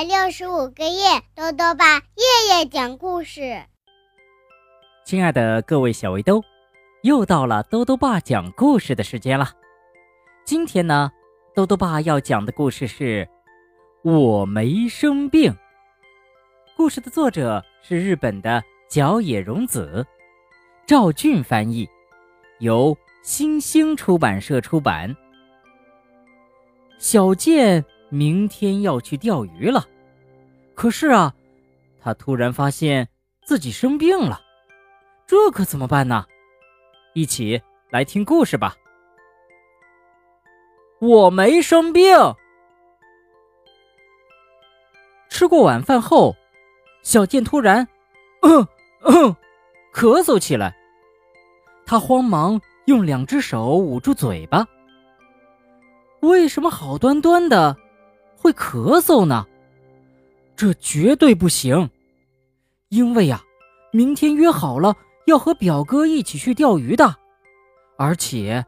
百六十五个夜，豆豆爸夜夜讲故事。亲爱的各位小围兜，又到了兜兜爸讲故事的时间了。今天呢，兜兜爸要讲的故事是《我没生病》。故事的作者是日本的角野荣子，赵俊翻译，由新星出版社出版。小健明天要去钓鱼了，可是啊，他突然发现自己生病了，这可怎么办呢？一起来听故事吧。我没生病。吃过晚饭后，小健突然，嗯嗯，咳嗽起来。他慌忙用两只手捂住嘴巴。为什么好端端的会咳嗽呢？这绝对不行，因为呀，明天约好了要和表哥一起去钓鱼的，而且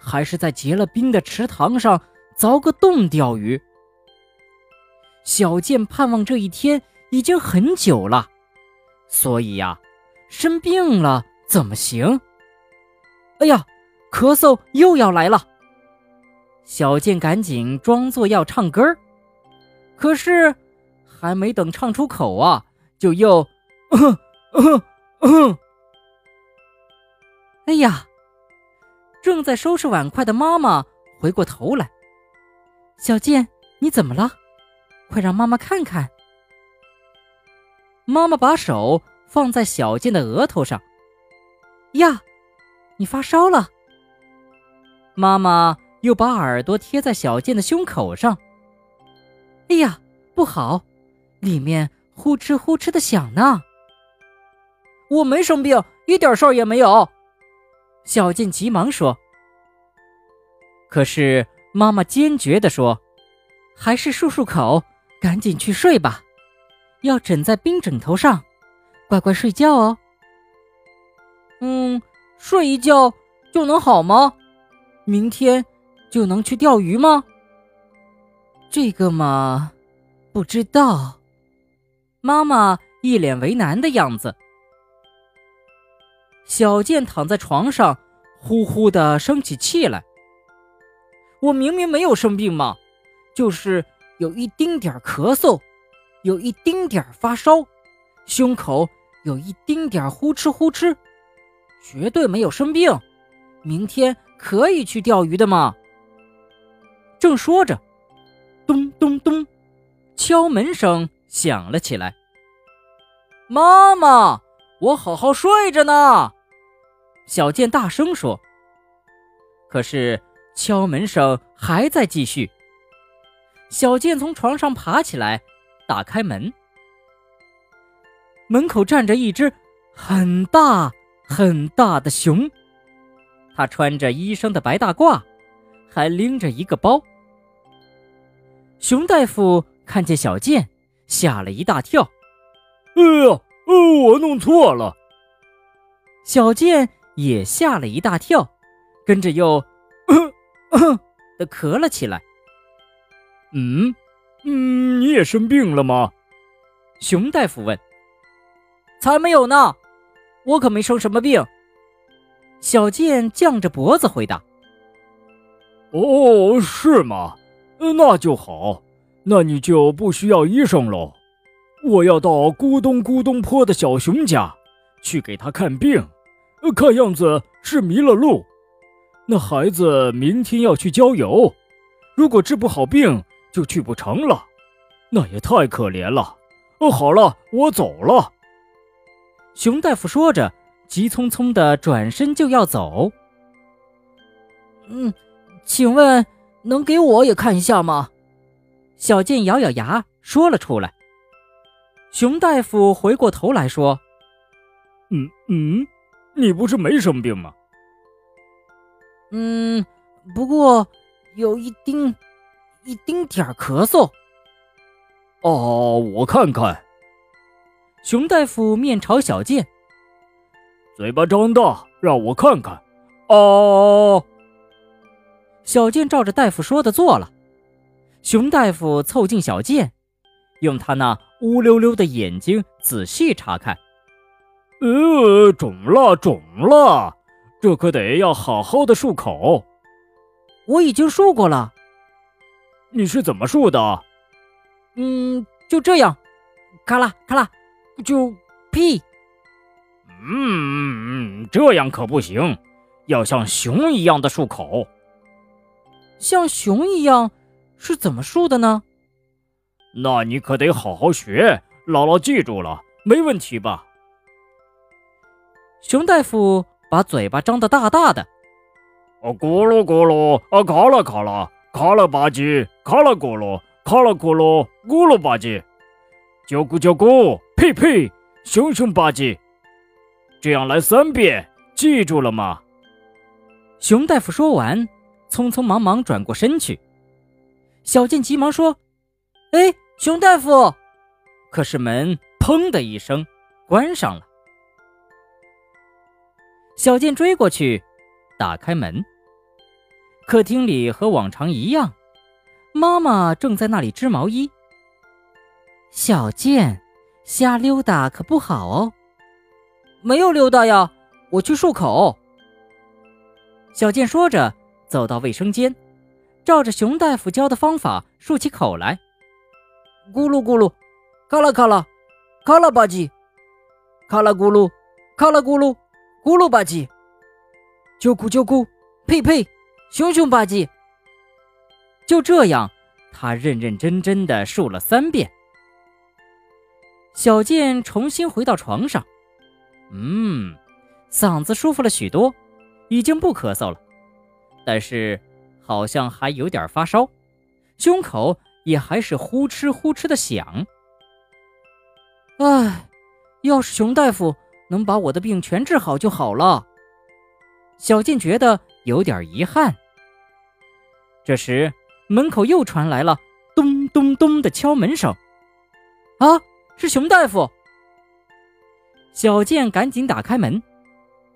还是在结了冰的池塘上凿个洞钓鱼。小健盼望这一天已经很久了，所以呀，生病了怎么行？哎呀，咳嗽又要来了。小健赶紧装作要唱歌，可是还没等唱出口啊，就又，嗯嗯嗯。哎呀！正在收拾碗筷的妈妈回过头来：“小健，你怎么了？快让妈妈看看。”妈妈把手放在小健的额头上：“呀，你发烧了。”妈妈。又把耳朵贴在小健的胸口上。哎呀，不好，里面呼哧呼哧的响呢。我没生病，一点事儿也没有。小静急忙说。可是妈妈坚决地说：“还是漱漱口，赶紧去睡吧，要枕在冰枕头上，乖乖睡觉哦。”嗯，睡一觉就能好吗？明天。就能去钓鱼吗？这个嘛，不知道。妈妈一脸为难的样子。小健躺在床上，呼呼的生起气来。我明明没有生病嘛，就是有一丁点咳嗽，有一丁点发烧，胸口有一丁点呼哧呼哧，绝对没有生病。明天可以去钓鱼的嘛。正说着，咚咚，敲门声响了起来。妈妈，我好好睡着呢。小健大声说。可是敲门声还在继续。小健从床上爬起来，打开门。门口站着一只很大很大的熊，它穿着医生的白大褂。还拎着一个包。熊大夫看见小健，吓了一大跳。“哎呀，我弄错了。”小健也吓了一大跳，跟着又咳 的咳了起来。“嗯，嗯，你也生病了吗？”熊大夫问。“才没有呢，我可没生什么病。”小健犟着脖子回答。哦，是吗？嗯那就好，那你就不需要医生喽。我要到咕咚咕咚坡的小熊家去给他看病，看样子是迷了路。那孩子明天要去郊游，如果治不好病就去不成了，那也太可怜了。哦，好了，我走了。熊大夫说着，急匆匆的转身就要走。嗯。请问，能给我也看一下吗？小健咬咬牙说了出来。熊大夫回过头来说：“嗯嗯，你不是没生病吗？”“嗯，不过有一丁，一丁点儿咳嗽。”“哦，我看看。”熊大夫面朝小健，嘴巴张大，让我看看。哦。小健照着大夫说的做了，熊大夫凑近小健，用他那乌溜溜的眼睛仔细查看。呃，肿了，肿了，这可得要好好的漱口。我已经漱过了。你是怎么漱的？嗯，就这样，咔啦咔啦，就屁。嗯，这样可不行，要像熊一样的漱口。像熊一样是怎么竖的呢？那你可得好好学，姥姥记住了，没问题吧？熊大夫把嘴巴张得大大的，哦，咕噜咕噜，啊，咔啦咔啦，咔啦吧唧，咔啦咕噜，咔啦咕噜，咕噜吧唧，啾咕啾咕，呸呸，熊熊吧唧。这样来三遍，记住了吗？熊大夫说完，匆匆忙忙转过身去。小健急忙说：“哎，熊大夫！”可是门“砰”的一声关上了。小健追过去，打开门。客厅里和往常一样，妈妈正在那里织毛衣。小健，瞎溜达可不好哦。没有溜达呀，我去漱口。小健说着，走到卫生间，照着熊大夫教的方法漱起口来。咕噜咕噜，咔啦咔啦，咔啦吧唧，咔啦咕噜，咔啦咕噜，咕噜吧唧，啾咕啾咕，呸呸，熊熊吧唧。就这样，他认认真真的漱了三遍。小健重新回到床上。嗯，嗓子舒服了许多，已经不咳嗽了，但是好像还有点发烧，胸口也还是呼哧呼哧的响。唉，要是熊大夫能把我的病全治好就好了。小健觉得有点遗憾。这时，门口又传来了咚咚咚的敲门声。啊，是熊大夫。小健赶紧打开门，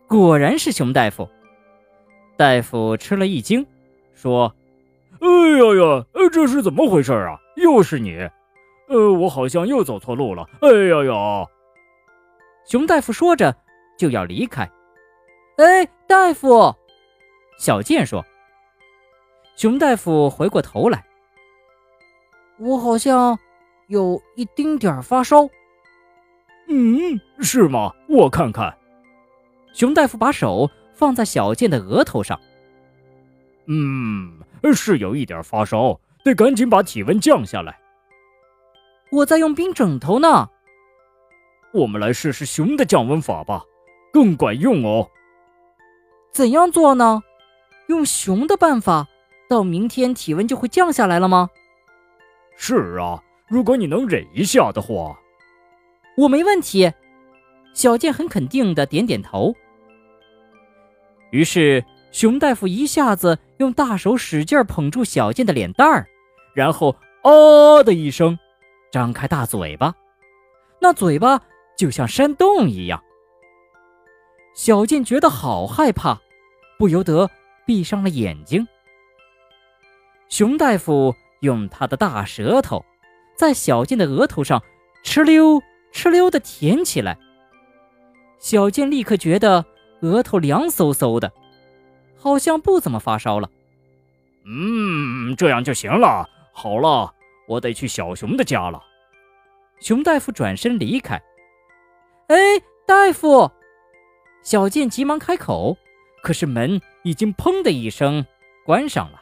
果然是熊大夫。大夫吃了一惊，说：“哎呀呀，这是怎么回事啊？又是你？呃，我好像又走错路了。哎呀呀！”熊大夫说着就要离开。哎，大夫，小健说：“熊大夫回过头来，我好像有一丁点儿发烧。”嗯，是吗？我看看。熊大夫把手放在小健的额头上。嗯，是有一点发烧，得赶紧把体温降下来。我在用冰枕头呢。我们来试试熊的降温法吧，更管用哦。怎样做呢？用熊的办法，到明天体温就会降下来了吗？是啊，如果你能忍一下的话。我没问题，小健很肯定的点点头。于是熊大夫一下子用大手使劲捧住小健的脸蛋儿，然后啊的一声，张开大嘴巴，那嘴巴就像山洞一样。小健觉得好害怕，不由得闭上了眼睛。熊大夫用他的大舌头在小健的额头上哧溜。哧溜的舔起来，小健立刻觉得额头凉飕飕的，好像不怎么发烧了。嗯，这样就行了。好了，我得去小熊的家了。熊大夫转身离开。哎，大夫！小健急忙开口，可是门已经砰的一声关上了。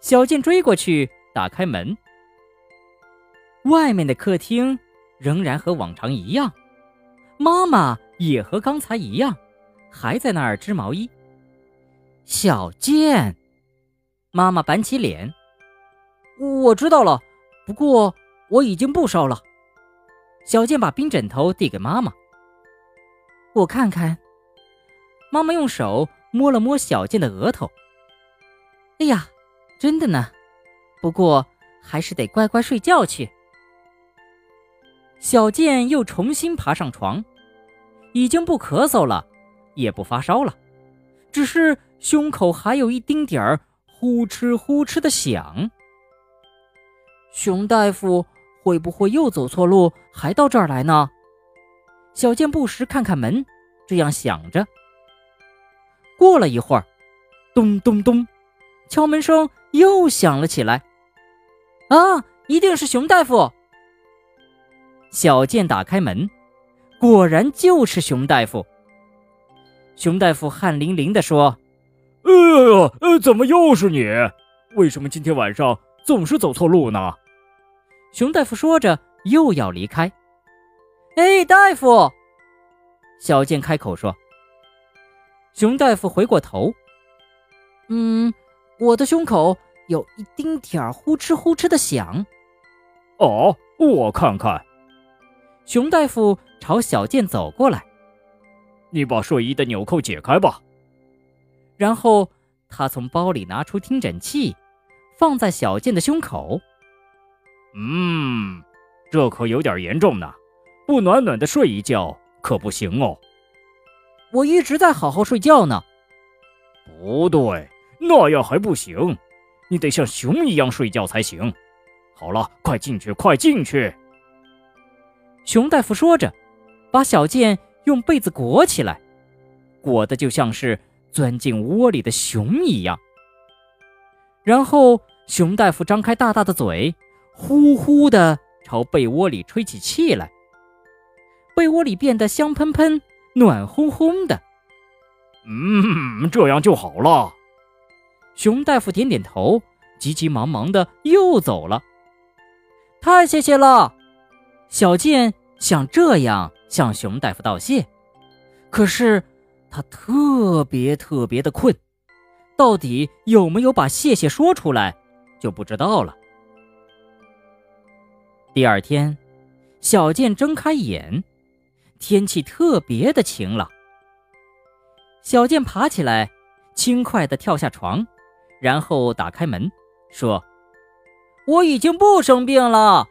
小健追过去打开门，外面的客厅。仍然和往常一样，妈妈也和刚才一样，还在那儿织毛衣。小健，妈妈板起脸，我知道了，不过我已经不烧了。小健把冰枕头递给妈妈，我看看。妈妈用手摸了摸小健的额头，哎呀，真的呢，不过还是得乖乖睡觉去。小健又重新爬上床，已经不咳嗽了，也不发烧了，只是胸口还有一丁点儿呼哧呼哧的响。熊大夫会不会又走错路，还到这儿来呢？小健不时看看门，这样想着。过了一会儿，咚咚咚，敲门声又响了起来。啊，一定是熊大夫！小健打开门，果然就是熊大夫。熊大夫汗淋淋地说：“哎呀，呃，怎么又是你？为什么今天晚上总是走错路呢？”熊大夫说着，又要离开。哎，大夫！小健开口说。熊大夫回过头，嗯，我的胸口有一丁点儿呼哧呼哧的响。哦，我看看。熊大夫朝小健走过来，你把睡衣的纽扣解开吧。然后他从包里拿出听诊器，放在小健的胸口。嗯，这可有点严重呢，不暖暖的睡一觉可不行哦。我一直在好好睡觉呢。不对，那样还不行，你得像熊一样睡觉才行。好了，快进去，快进去。熊大夫说着，把小健用被子裹起来，裹得就像是钻进窝里的熊一样。然后，熊大夫张开大大的嘴。呼呼的朝被窝里吹起气来，被窝里变得香喷喷、暖烘烘的。嗯，这样就好了。熊大夫点点头，急急忙忙的又走了。太谢谢了，小健想这样向熊大夫道谢，可是他特别特别的困，到底有没有把谢谢说出来，就不知道了。第二天，小健睁开眼，天气特别的晴朗。小健爬起来，轻快地跳下床，然后打开门，说：“我已经不生病了，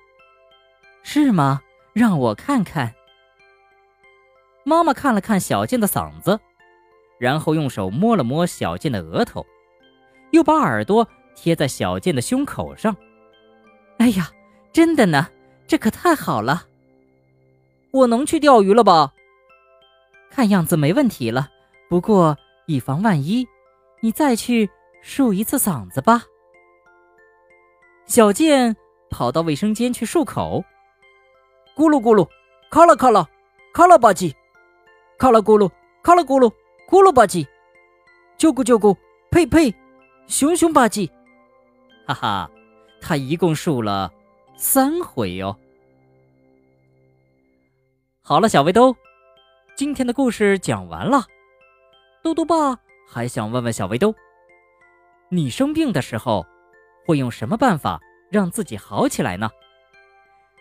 是吗？让我看看。”妈妈看了看小健的嗓子，然后用手摸了摸小健的额头，又把耳朵贴在小健的胸口上。哎呀，真的呢！这可太好了！我能去钓鱼了吧？看样子没问题了。不过以防万一，你再去漱一次嗓子吧。小健跑到卫生间去漱口，咕噜咕噜，咔啦咔啦，咔啦吧唧，咔啦咕噜，咔啦咕噜，咕噜吧唧，啾咕啾咕，呸呸，熊熊吧唧，哈哈，他一共数了。三回哟。好了，小围兜，今天的故事讲完了。兜兜爸还想问问小围兜：你生病的时候会用什么办法让自己好起来呢？